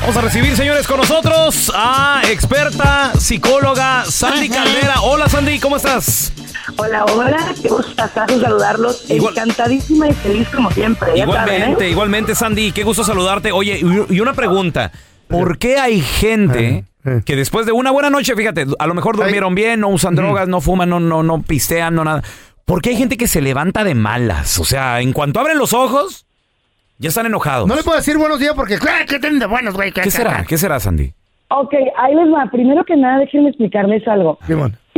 Vamos a recibir, señores, con nosotros a experta psicóloga Sandy Caldera. Hola, Sandy, ¿cómo estás? Hola, hola, qué gustazo saludarlos. Igual- Encantadísima y feliz como siempre. Igualmente, saben, ¿eh? igualmente, Sandy, qué gusto saludarte. Oye, y y una pregunta. ¿Por qué hay gente que después de una buena noche, fíjate, a lo mejor durmieron bien, no usan drogas, no fuman, no, no, no pistean, no nada? ¿Por qué hay gente que se levanta de malas? O sea, en cuanto abren los ojos, ya están enojados. No le puedo decir buenos días porque, claro, que tienen de buenos, güey. ¿Qué será? ¿Qué será, Sandy? Ok, ahí les va. Primero que nada, déjenme explicarles algo. Sí,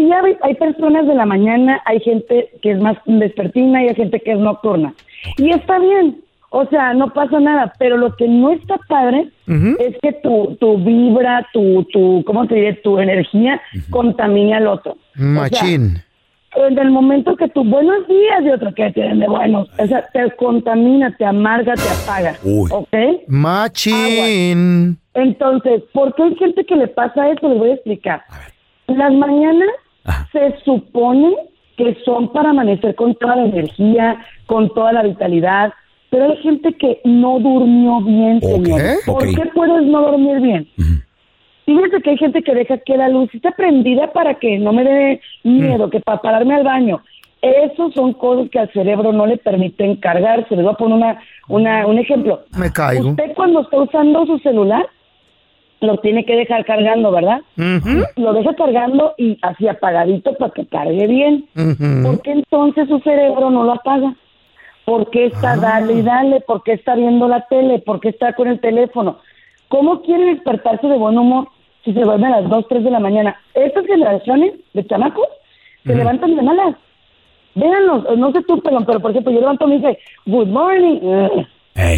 ya hay, hay personas de la mañana, hay gente que es más vespertina y hay gente que es nocturna. Y está bien, o sea, no pasa nada, pero lo que no está padre es que tu, tu vibra, tu, tu, ¿cómo te diré? Tu energía contamine al otro. O sea, Machín. En el momento que tú, buenos días, y otro que tienen de buenos, o sea, te contamina, te amarga, te apaga. Uy. ¿Ok? Machín. Entonces, ¿por qué hay gente que le pasa eso? Les voy a explicar. Las mañanas se supone que son para amanecer con toda la energía, con toda la vitalidad, pero hay gente que no durmió bien, señor. ¿Por ok. qué puedes no dormir bien? Fíjense que hay gente que deja que la luz esté prendida para que no me dé miedo, que para pararme al baño. Esos son cosas que al cerebro no le permiten cargarse. Les voy a poner una, una, un ejemplo. Me caigo. Usted cuando está usando su celular, lo tiene que dejar cargando, ¿verdad? Lo deja cargando y así apagadito para que cargue bien. ¿Por qué entonces su cerebro no lo apaga? ¿Por qué está dale y dale? ¿Por qué está viendo la tele? ¿Por qué está con el teléfono? ¿Cómo quiere despertarse de buen humor si se duerme a las 2, 3 de la mañana? Estas generaciones de chamacos se levantan de malas. Véanlos, no sé tú, pero, pero por ejemplo, yo levanto y me dice, good morning.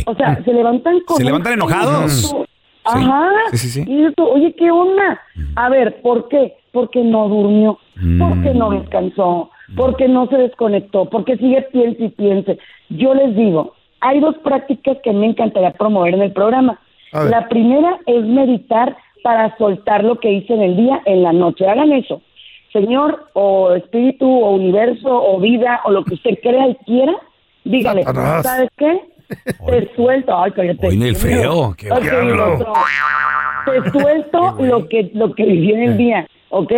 O sea, se levantan con... ¿Se levantan enojados? Ajá. Sí, sí, sí. Y dices tú, oye, ¿qué onda? A ver, ¿por qué? Porque no durmió, porque no descansó, porque no se desconectó, porque sigue piense y piense. Yo les digo, hay dos prácticas que me encantaría promover en el programa. La primera es meditar para soltar lo que hice en el día, en la noche. Hagan eso. Señor, o espíritu, o universo, o vida, o lo que usted crea y quiera, dígale, Satanás. ¿sabes qué? Te suelto. Ay, cállate. Oye, el feo, qué Ok, diablo. otro. Te suelto lo que lo que viví en el día, ¿ok?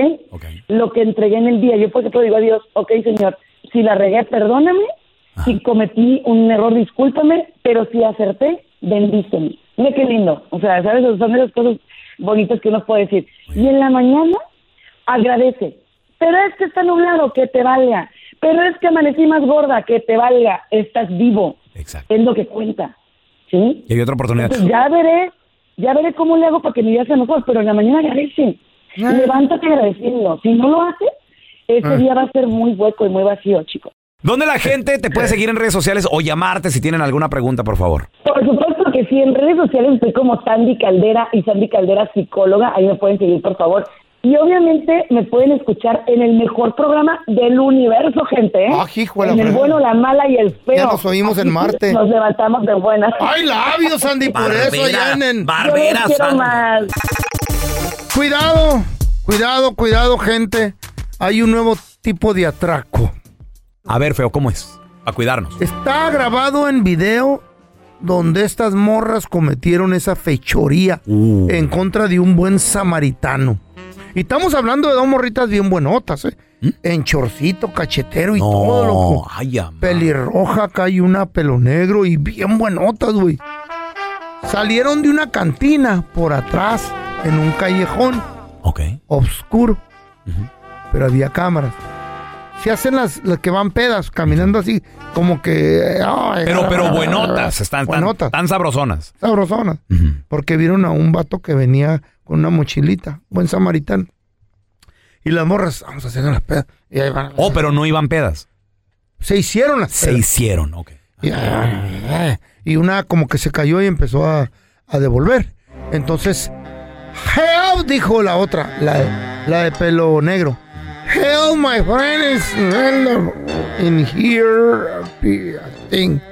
Lo que entregué en el día. Yo por ejemplo digo a Dios, ok, Señor, si la regué, perdóname. Si cometí un error, discúlpame. Pero si acerté, bendíceme. Mira qué lindo. O sea, ¿sabes? Son de las cosas bonitas que uno puede decir. Y en la mañana, agradece. Pero es que está nublado, que te valga. Pero es que amanecí más gorda, que te valga. Estás vivo. Es lo que cuenta. ¿Sí? Y hay otra oportunidad. Entonces, ya veré, ya veré cómo le hago para que mi día sea mejor, pero en la mañana agradece. Levántate agradeciendo. Si no lo haces, ese Ah. día va a ser muy hueco y muy vacío, chicos. ¿Dónde la gente te puede seguir en redes sociales o llamarte si tienen alguna pregunta, por favor? Por supuesto que si en redes sociales estoy como Sandy Caldera y Sandy Caldera psicóloga, ahí me pueden seguir por favor. Y obviamente me pueden escuchar en el mejor programa del universo, gente, ¿eh? Ah, en el bueno, la mala y el feo. Ya nos oímos en Marte. Nos levantamos de buenas. ¡Ay, labios, Sandy! Por eso allá en... en- Yo los quiero más. Cuidado, cuidado, cuidado, gente. Hay un nuevo tipo de atraco. A ver, feo, ¿cómo es? A cuidarnos. Está grabado en video donde estas morras cometieron esa fechoría Uh. en contra de un buen samaritano. Y estamos hablando de dos morritas bien buenotas, ¿eh? En chorcito, cachetero y todo, loco. ay. Pelirroja, acá hay una pelo negro y bien buenotas, güey. Salieron de una cantina por atrás, en un callejón Ok. oscuro. Pero había cámaras. Se hacen las, las que van pedas, caminando así, como que. ay, Pero, pero ah, buenotas, están tan, Buenotas. tan sabrosonas. Sabrosonas. Porque vieron a un vato que venía con una mochilita, buen samaritano. Y las morras, vamos a hacer las pedas. Y ahí van. Oh, pero no iban pedas. Se hicieron las Se hicieron, ok. Y, ah, y una como que se cayó y empezó a, a devolver. Entonces, help, dijo la otra, la de, la de pelo negro. Help, my friend is in here, I think.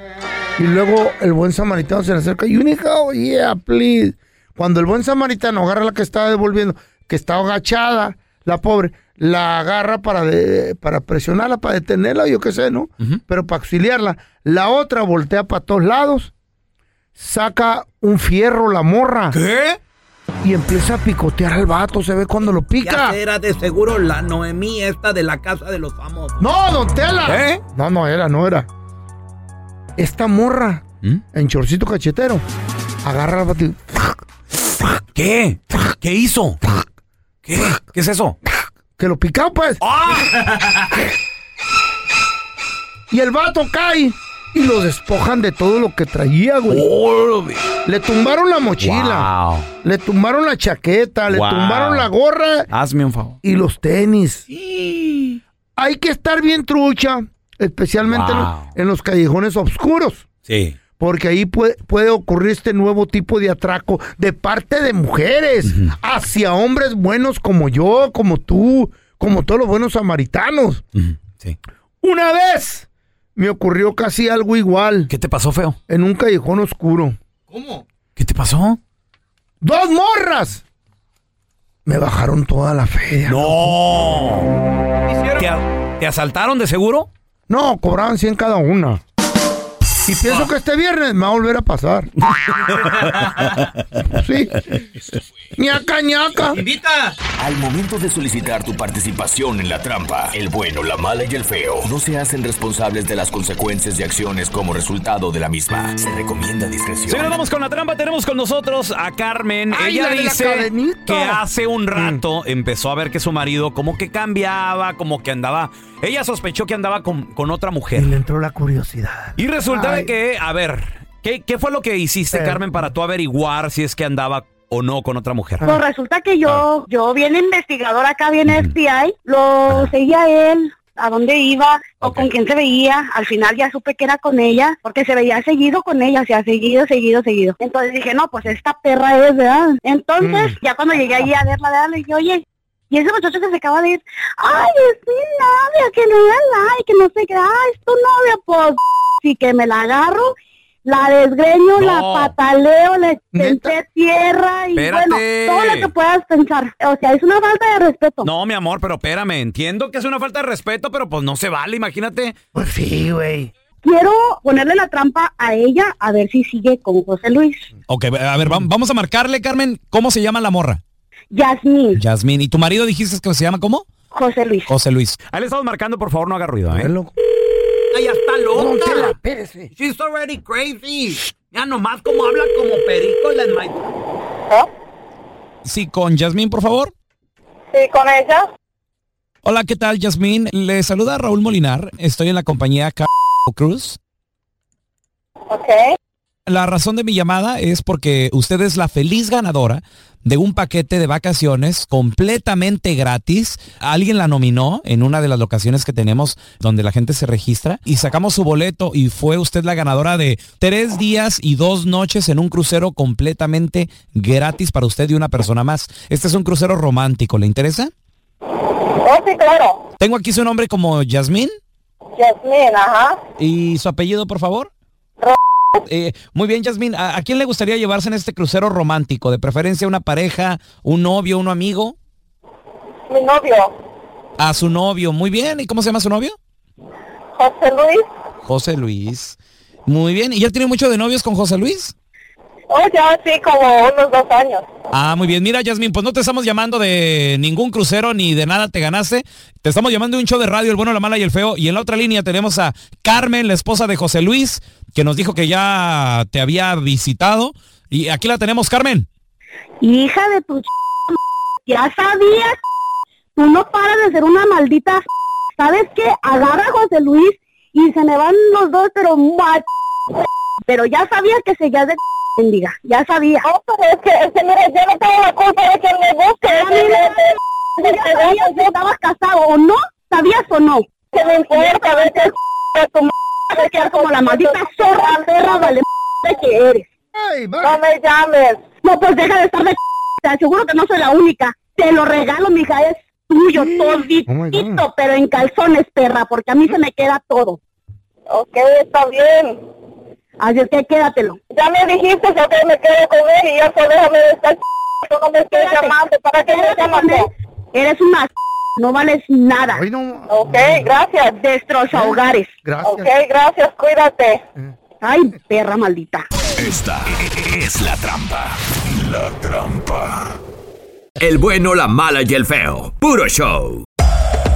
Y luego el buen samaritano se le acerca. You need help? Yeah, please. Cuando el buen samaritano agarra a la que estaba devolviendo, que está agachada, la pobre, la agarra para, de- para presionarla, para detenerla, yo qué sé, ¿no? Pero para auxiliarla. La otra voltea para todos lados, saca un fierro, la morra. ¿Qué? Y empieza a picotear al vato, se ve cuando lo pica. era de seguro la Noemí esta de la casa de los famosos. No, don Tela. ¿Eh? No, no era, no era. Esta morra, ¿Mm? en chorcito cachetero, agarra al vato y ¿Qué? ¿Qué hizo? ¿Qué? ¿Qué es eso? que lo picaba, pues. ¡Ah! Y el vato cae y lo despojan de todo lo que traía, güey. Oh, Le tumbaron la mochila, Wow. le tumbaron la chaqueta, le tumbaron la gorra Hazme un favor. y los tenis. Hay que estar bien trucha, especialmente en, los, Wow. en los callejones oscuros. Sí. Porque ahí puede, puede ocurrir este nuevo tipo de atraco de parte de mujeres hacia hombres buenos como yo, como tú, como todos los buenos samaritanos. Sí. Una vez me ocurrió casi algo igual ¿Qué te pasó, feo? en un callejón oscuro. ¿Qué te pasó? ¡Dos morras! Me bajaron toda la feria. ¡No! ¿Te, te asaltaron de seguro? No, cobraban 100 cada una. Y pienso que este viernes me va a volver a pasar. sí. ñaca, ñaca. Al momento de solicitar tu participación en la trampa, el bueno, la mala y el feo no se hacen responsables de las consecuencias y acciones como resultado de la misma. Se recomienda discreción. Señores, vamos con la trampa. Tenemos con nosotros a Carmen. Ay, Ella dice que hace un rato empezó a ver que su marido como que cambiaba, como que andaba. Ella sospechó que andaba con, con otra Y mujer. le entró la curiosidad. Y resulta de que, a ver, ¿qué, qué fue lo que hiciste, Eh. Carmen, para tú averiguar si es que andaba o no con otra mujer? Pues resulta que yo, yo bien investigador acá, bien FBI, lo seguía a él, a dónde iba o con quién se veía. Al final ya supe que era con ella, porque se veía seguido con ella, o sea, seguido, seguido, seguido. Entonces dije, no, pues esta perra es, ¿verdad? Entonces, ya cuando llegué allí a verla, ¿verdad? le dije, oye, y ese muchacho que se acaba de ir, ay, es mi novia, que no da like, que no sé qué, ay, es tu novia, pues, sí que me la agarro. La desgreño, la pataleo, le senté tierra y Espérate. bueno, todo lo que puedas pensar. O sea, es una falta de respeto. No, mi amor, pero espérame, entiendo que es una falta de respeto, pero pues no se vale, imagínate. Pues sí, güey. Quiero ponerle la trampa a ella a ver si sigue con José Luis. Ok, a ver, vam- vamos a marcarle, Carmen. ¿Cómo se llama la morra? Yasmín, Yasmín. ¿Y tu marido dijiste que se llama cómo? José Luis. José Luis. Ahí le estamos marcando, por favor, no haga ruido, ¿eh? Ella está espérese. She's already crazy. Ya nomás como habla como perico la Sí, con Yasmín, por favor. Sí, con ella. Hola, ¿qué tal, Yasmín? Le saluda Raúl Molinar. Estoy en la compañía Car Cruz. Ok. La razón de mi llamada es porque usted es la feliz ganadora de un paquete de vacaciones completamente gratis. Alguien la nominó en una de las locaciones que tenemos donde la gente se registra y sacamos su boleto y fue usted la ganadora de tres días y dos noches en un crucero completamente gratis para usted y una persona más. Este es un crucero romántico, ¿le interesa? Oh, sí, claro. Tengo aquí su nombre como Yasmín. Yasmín, ajá. ¿Y su apellido, por favor? Eh, muy bien, Yasmín. ¿A, a quién le gustaría llevarse en este crucero romántico? ¿De preferencia una pareja, un novio, un amigo? Mi novio, A su novio. Muy bien. ¿Y cómo se llama su novio? José Luis. José Luis. Muy bien. ¿Y ya tiene mucho de novios con José Luis? Oh, ya sí, como unos dos años. Ah, muy bien. Mira, Yasmín, pues no te estamos llamando de ningún crucero ni de nada te ganaste. Te estamos llamando de un show de radio, El Bueno, la Mala y el Feo. Y en la otra línea tenemos a Carmen, la esposa de José Luis, que nos dijo que ya te había visitado. Y aquí la tenemos, Carmen. Hija de tu ch... ya sabía. Tú no paras de ser una maldita. ¿Sabes qué? Agarra a José Luis y se me van los dos, pero Pero ya sabía que seguías de bendiga. Ya sabía. No, pero es que, es que mira, yo no tengo la culpa de que me busque. No me- ya sabías si estabas casado o no. ¿Sabías o no? Que me importa, a veces de tu Te quedas como la maldita zorra, perra, vale de que eres. No me llames. No, pues deja de estar de Te aseguro que no soy la única. Te lo regalo, mija, es tuyo, toditito, pero en calzones, perra, porque a mí se me queda todo. Ok, está bien. Así es que quédatelo. Ya me dijiste que ok, me quedo con él y ya solo déjame de estar tú no me estés llamando. ¿Para qué me llamas? Eres una no vales nada. Ok, gracias. Destroza hogares. Ok, gracias, cuídate. Ay, perra maldita. Esta es la trampa. La trampa. El bueno, la mala y el feo. Puro show.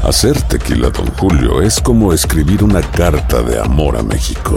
Hacer tequila, Don Julio, es como escribir una carta de amor a México.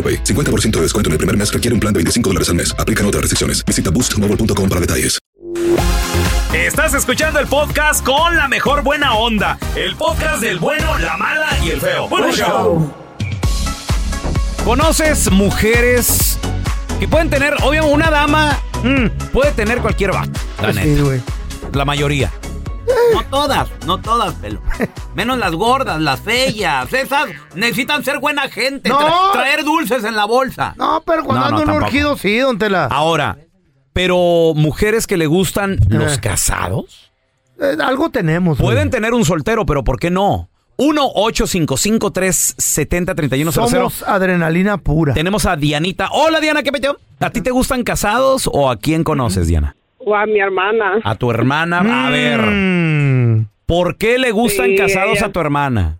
AroPay. 50% de descuento en el primer mes requiere un plan de 25 dólares al mes. Aplican otras restricciones. Visita boostmobile.com para detalles. Estás escuchando el podcast con la mejor buena onda. El podcast del bueno, la mala y el feo. Buen show. ¿Conoces mujeres que pueden tener, obviamente, una dama puede tener cualquier vato? La Sí, neta. güey. La mayoría. No todas, no todas, pelo. Menos las gordas, las feas. Esas necesitan ser buena gente. No. tra- traer dulces en la bolsa. No, pero cuando No, no, ando en un tampoco. urgido, sí, don Tela. Ahora, pero mujeres que le gustan los casados. Eh, algo tenemos. güey. Pueden tener un soltero, pero ¿por qué no? 1-855-370-3100. Somos adrenalina pura. Tenemos a Dianita. Hola, Diana, ¿qué peteo? ¿A ti te gustan casados o a quién conoces, Diana? O a mi hermana. A tu hermana. Mm. A ver, ¿por qué le gustan Sí, casados ella- a tu hermana?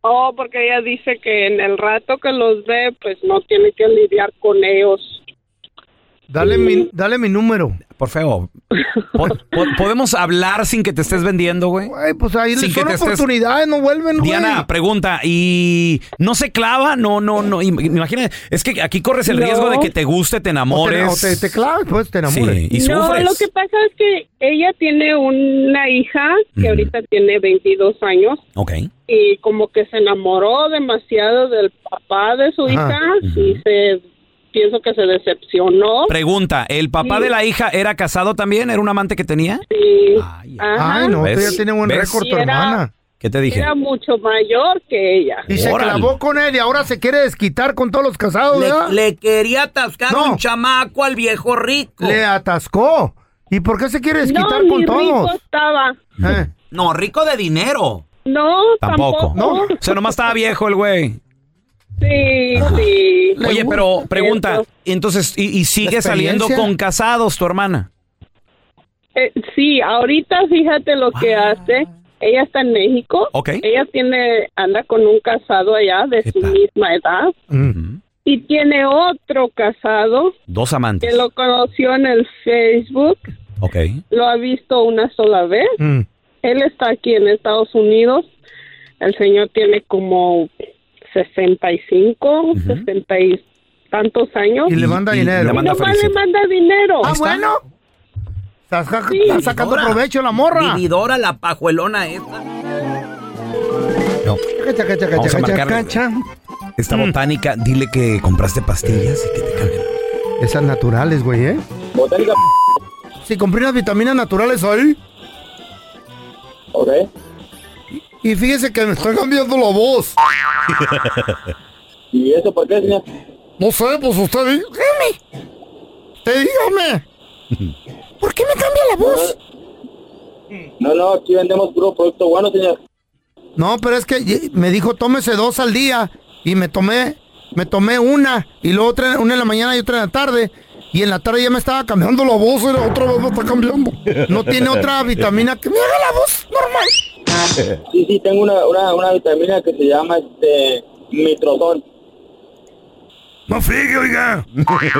Oh, porque ella dice que en el rato que los ve, pues no tiene que lidiar con ellos. Dale mi, dale mi número. Por feo. Po- po- ¿Podemos hablar sin que te estés vendiendo, güey? Güey, pues ahí Sin que son te estés- no vuelven, güey. Diana, pregunta, ¿y no se clava? No, no, no. im- Imagina, es que aquí corres el No. riesgo de que te guste, te O te, enamores. o te, te clavas, pues te. Sí, y no, lo que pasa es que ella tiene una hija que ahorita tiene 22 años Ok. y como que se enamoró demasiado del papá de su Ajá. hija y se pienso que se decepcionó. Pregunta, ¿el papá Sí. de la hija era casado también? ¿Era un amante que tenía? Sí. Ajá. Ay, no, ¿Ves? usted ya tiene buen ¿Ves? récord tu Y era- hermana. ¿Qué te dije? Era mucho mayor que ella. Y se Órale. clavó con él y ahora se quiere desquitar con todos los casados, ¿verdad? quería atascar No. un chamaco al viejo rico. Le atascó. ¿Y por qué se quiere desquitar no, con ni todos? rico estaba. Eh, No, rico de dinero. No, Tampoco. tampoco. O sea, nomás estaba viejo el güey. Sí, sí. Oye, pero pregunta, entonces, ¿y, y sigue saliendo con casados tu hermana? Eh, sí, ahorita fíjate lo que hace. Ella está en México. Ok. Ella tiene, anda con un casado allá de su misma edad. Y tiene otro casado Dos amantes. que lo conoció en el Facebook. Ok. Lo ha visto una sola vez. Él está aquí en Estados Unidos. El señor tiene como 65, 60 y tantos años. Y le manda dinero. le manda Y nomás le manda dinero. Ah, bueno. Está, Sí. está sacando provecho la morra. Vividora, la pajuelona esta. Cacha, cacha, Vamos cacha, a cacha. Esta botánica, dile que compraste pastillas y que te cambien. Esas naturales, güey, ¿eh? Botánica. Si compré unas vitaminas naturales ahí. Ok. Y fíjese que me está cambiando la voz. ¿Y eso por qué, señor? No sé, pues usted dígame. Usted dígame. ¿Por qué me cambia la voz? No, no, aquí vendemos puro producto bueno, señor. No, pero es que me dijo tómese dos al día y me tomé, me tomé una y luego otra, una en la mañana y otra en la tarde y en la tarde ya me estaba cambiando la voz, era otra vez me está cambiando. No tiene otra vitamina que me haga la voz normal. Sí, sí, tengo una, una, una vitamina que se llama este mitrozón. No friegue, oiga.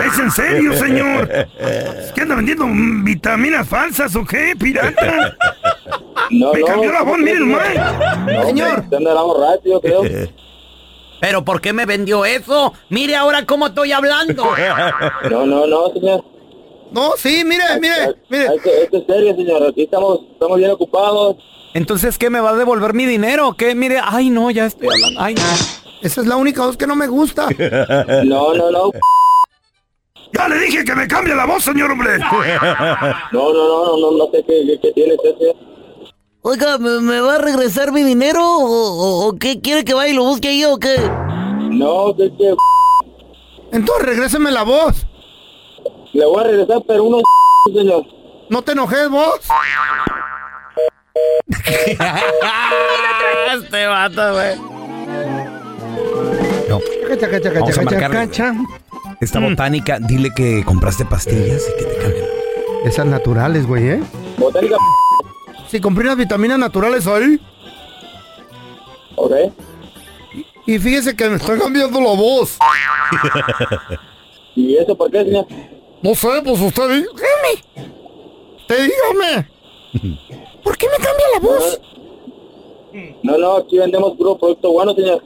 ¿Es en serio, señor? ¿Es que anda vendiendo vitaminas falsas o qué, pirata? No, Me no, cambió la voz, ¿cómo mire crees, nomás. No, Señor. Yo creo. ¿Pero por qué me vendió eso? Mire ahora cómo estoy hablando. No, no, no, señor. No, sí, mire, mire, mire. Esto es serio, señor. Aquí estamos, estamos bien ocupados. Entonces, ¿qué me va a devolver mi dinero? ¿Qué? Mire, ay, no, ya estoy hablando. Ay, no. Esa es la única voz que no me gusta. No, no, no. Ya le dije que me cambie la voz, señor hombre. No, no, no, no, no, no sé qué, qué, qué tiene. Oiga, ¿me, me va a regresar mi dinero o, o- o qué? ¿Quiere que vaya y lo busque ahí o qué? No, que que Entonces regréseme la voz. le voy a regresar, pero unos señor. No te enojes vos. este vato, güey. No. Cacha, cacha, Vamos cacha, a cacha. Esta botánica, dile que compraste pastillas y que te cambien. Esas naturales, güey, ¿eh? Botánica. Si compré unas vitaminas naturales ahí. Ok. Y fíjese que me está cambiando la voz. ¿Y eso por qué, señor? No sé, pues usted dígame. Usted dígame. ¿Por qué me cambia la voz? No, no, aquí vendemos puro producto bueno, señor.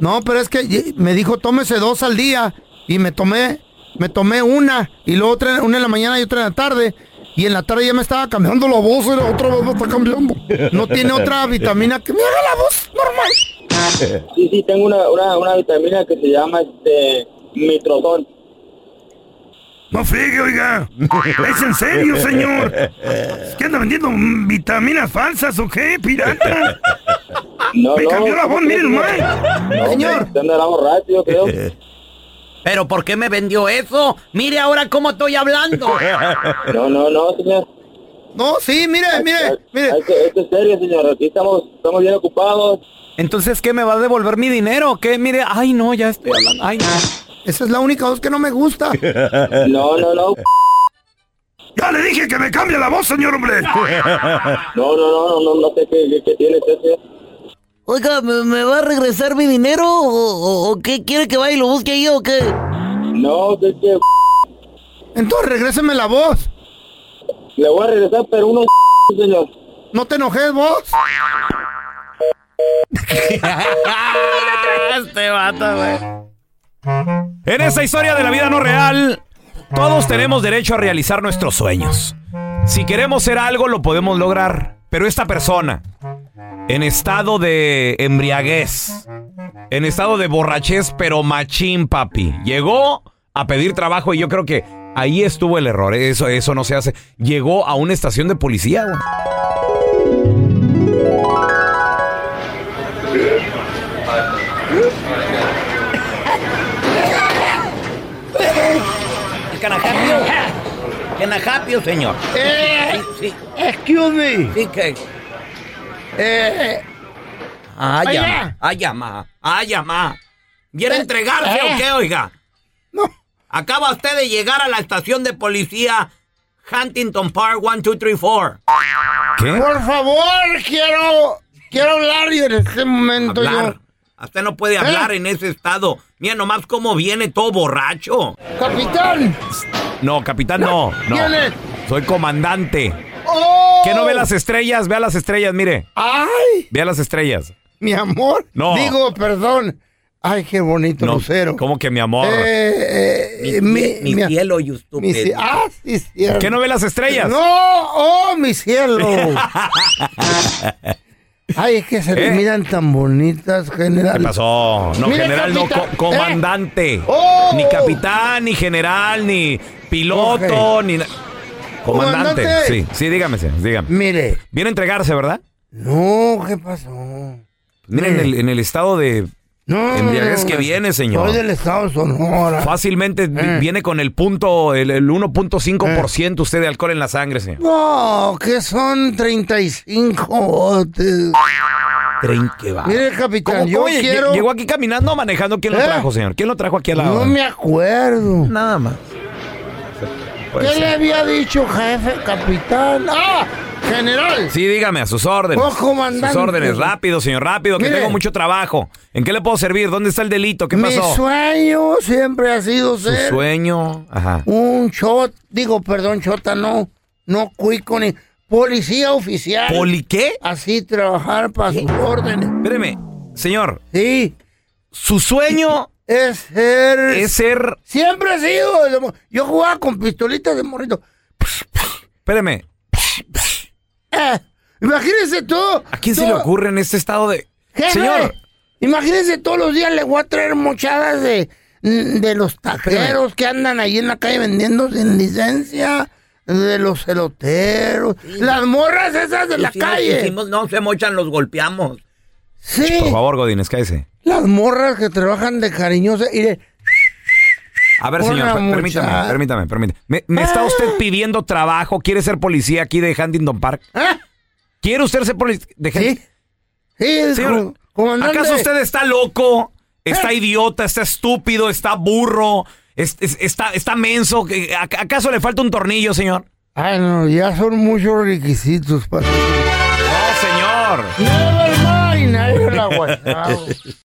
No, pero es que me dijo tómese dos al día y me tomé, me tomé una y luego otra, una en la mañana y otra en la tarde y en la tarde ya me estaba cambiando la voz, era otra vez me está cambiando. No tiene otra vitamina que me haga la voz normal. Sí, sí, tengo una, una, una vitamina que se llama este mitrozón. No friegue, oiga. ¿Es en serio, señor? ¿Es que anda vendiendo vitaminas falsas o qué, pirata? No, Me no, cambió la voz, ¿cómo mire crees, nomás. No, Señor. Usted andará borracho, yo creo. ¿Pero por qué me vendió eso? Mire ahora cómo estoy hablando. No, no, no, señor. No, sí, mire, mire, mire. Esto, esto es serio, señor. Aquí estamos, estamos bien ocupados. Entonces, ¿qué me va a devolver mi dinero? ¿Qué? Mire, ay, no, ya estoy hablando. Ay, no. Esa es la única voz que no me gusta. No, no, no. Ya le dije que me cambie la voz, señor hombre. No, no, no, no, no, no sé qué, qué, qué tiene usted, señor. Oiga, ¿me, me va a regresar mi dinero o, o- o qué? ¿Quiere que vaya y lo busque ahí o qué? No, que que Entonces regréseme la voz. le voy a regresar, pero unos señor. No te enojes vos. este vato, güey. En esta historia de la vida no real, todos tenemos derecho a realizar nuestros sueños. Si queremos ser algo, lo podemos lograr. Pero esta persona, en estado de embriaguez, en estado de borrachez, pero machín, papi, llegó a pedir trabajo y yo creo que ahí estuvo el error. Eso, eso no se hace. Llegó a una estación de policía, Can I help you? Can I help you, señor? Eh, Sí, sí. excuse me. Sí, que... Eh, Ay, ama, ay, ama, ay, ama. ¿Viene a entregarse o qué, oiga? No. Acaba usted de llegar a la estación de policía Huntington Park 1234. Por favor, quiero, quiero hablar y en este momento Hablar. Usted no puede hablar ¿Eh? en ese estado. Mira nomás cómo viene todo borracho. Capitán. No, capitán, no. no. ¿Quién es? Soy comandante. ¡Oh! ¿Que no ve las estrellas? Vea las estrellas, mire. ¡Ay! Vea las estrellas. Mi amor. No. Digo, perdón. Ay, qué bonito No, lucero. ¿Cómo que mi amor? Eh, eh, Mi, mi cielo, you mi stupid. ci- ah, sí, cierto. ¿Qué no ve las estrellas? No, oh, mi cielo. Ay, es que se ¿Eh? miran tan bonitas, general. ¿Qué pasó? No, general, no, co- comandante. ¡Oh! Ni capitán, ni general, ni piloto, ni... Comandante. Comandante. Sí, sí, dígame, señor, dígame. Mire. Viene a entregarse, ¿verdad? No, ¿qué pasó? Mire, en el, en el estado de No. embriaguez que viene, señor. Soy del estado de Sonora. Fácilmente Eh. viene con el punto, el, el 1.5% usted de alcohol en la sangre, señor. No, que son 35 botes. Que va. Mire, capitán, ¿Cómo- yo cómo quiero... Llegó aquí caminando o manejando. ¿Quién lo ¿Eh? trajo, señor? ¿Quién lo trajo aquí al lado? No me acuerdo. Nada más. ¿Qué ser. le había dicho, jefe, capitán? ¡Ah! General. Sí, dígame, a sus órdenes. Oh, comandante. Sus órdenes, rápido, señor, rápido, que Mire. tengo mucho trabajo. ¿En qué le puedo servir? ¿Dónde está el delito? ¿Qué Mi pasó? sueño siempre ha sido Su ser sueño. Ajá. un shot, digo, perdón, chota, no, no cuico ni policía oficial. ¿Poli qué? Así trabajar para sus órdenes. Espéreme, señor. Sí. Su sueño Es ser... es ser. Siempre ha sido. mo- Yo jugaba con pistolitas de morrito. Espéreme, Eh, imagínense tú. ¿a quién se le ocurre en este estado de. Jefe, Señor. Imagínense todos los días le voy a traer mochadas de, de los taqueros que andan ahí en la calle vendiendo sin licencia, de los celoteros, las morras esas de la calle. no, se mochan, los golpeamos. Sí, Por favor, Godínez, cállese. las morras que trabajan de cariñosa y de... A ver, señor, per- permítame, permítame, permítame. ¿Me, me está usted pidiendo trabajo? ¿Quiere ser policía aquí de Huntington Park? ¿Ah? ¿Quiere usted ser policía de Sí, sí, Señor, co- comandante. ¿Acaso usted está loco? ¿Está ¿Eh? idiota? ¿Está estúpido? ¿Está burro? es- es- ¿Está, está menso? ¿Que- a- ¿Acaso le falta un tornillo, señor? Ay, no, ya son muchos requisitos para... No, señor. Never mind, never la.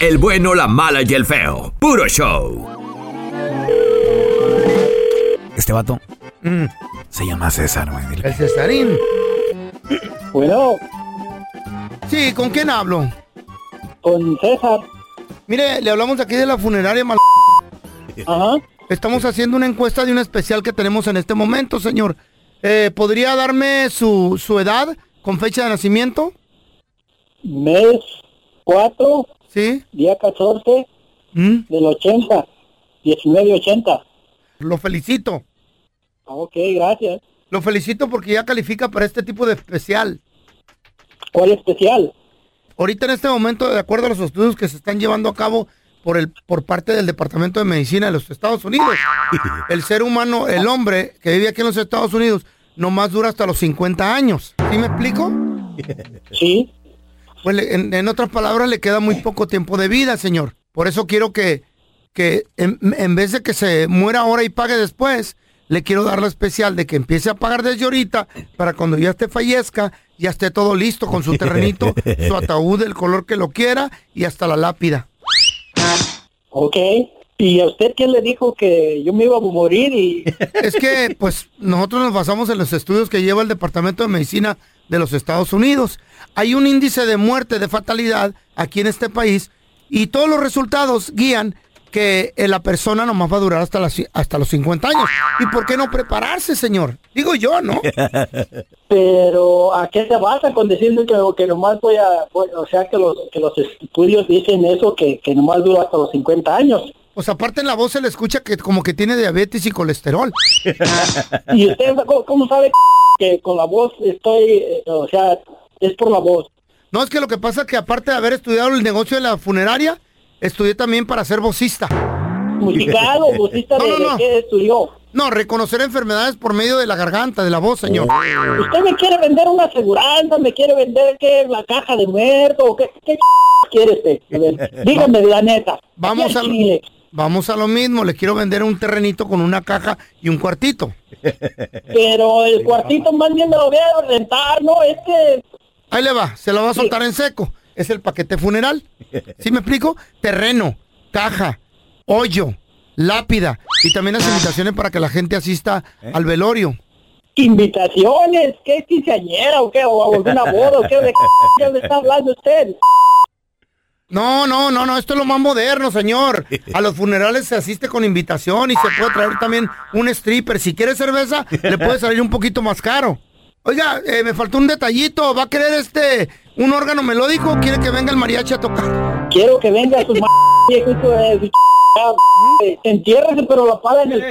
El bueno, la mala y el feo. Puro show. Este vato se llama César, güey. El Cesarín. Bueno, Sí, ¿con quién hablo? con César. Mire, le hablamos aquí de la funeraria mal... Ajá. Estamos haciendo una encuesta de un especial que tenemos en este momento, señor. Eh, ¿Podría darme su, su edad con fecha de nacimiento? Mes 4, Sí. día 14 ¿Mm? del 80. 1980. Lo felicito. Ok, gracias. Lo felicito porque ya califica para este tipo de especial. ¿Cuál especial? Ahorita en este momento, de acuerdo a los estudios que se están llevando a cabo por el por parte del Departamento de Medicina de los Estados Unidos, el ser humano, el hombre que vive aquí en los Estados Unidos, nomás dura hasta los 50 años. ¿Sí me explico? Sí. Pues le- en, en otras palabras, le queda muy poco tiempo de vida, señor. Por eso quiero que, que en, en vez de que se muera ahora y pague después, le quiero dar la especial de que empiece a pagar desde ahorita para cuando ya esté fallezca, ya esté todo listo con su terrenito, su ataúd, el color que lo quiera y hasta la lápida. Ok. ¿Y a usted quién le dijo que yo me iba a morir y Es que, pues, nosotros nos basamos en los estudios que lleva el Departamento de Medicina de los Estados Unidos. Hay un índice de muerte, de fatalidad aquí en este país y todos los resultados guían que eh, la persona nomás va a durar hasta, las, hasta los 50 años. ¿Y por qué no prepararse, señor? Digo yo, ¿no? Pero ¿a qué se basa con decirle que, que nomás voy a, o sea, que los, que los estudios dicen eso, que, que nomás dura hasta los 50 años? Pues aparte en la voz se le escucha que como que tiene diabetes y colesterol. ¿Y usted cómo, sabe que con la voz estoy, eh, o sea, es por la voz? No, es que lo que pasa es que aparte de haber estudiado el negocio de la funeraria, estudié también para ser vocista. ¿Musical o vocista de- de qué estudió? No, reconocer enfermedades por medio de la garganta, de la voz, señor. ¿Usted me quiere vender una aseguranza? ¿Me quiere vender qué? ¿La caja de muerto? ¿O ¿Qué, qué quiere usted? A ver, dígame la neta. Vamos a, Chile. Vamos a lo mismo, le quiero vender un terrenito con una caja y un cuartito. Pero el cuartito más bien me lo voy a rentar, ¿no? Es que... Ahí le va, se lo va a soltar en seco. Es el paquete funeral. ¿Sí me explico? Terreno, caja, hoyo, lápida y también las invitaciones para que la gente asista al velorio. ¿Invitaciones? ¿Qué quinceañera o qué? ¿O alguna boda o qué? ¿De qué está hablando usted? No, no, no, no, esto es lo más moderno, señor. A los funerales se asiste con invitación y se puede traer también un stripper. Si quiere cerveza, le puede salir un poquito más caro. Oiga, eh, me faltó un detallito. ¿Va a querer este un órgano melódico o quiere que venga el mariachi a tocar? Quiero que venga su m su ch- Entiérrese, pero la pala en el...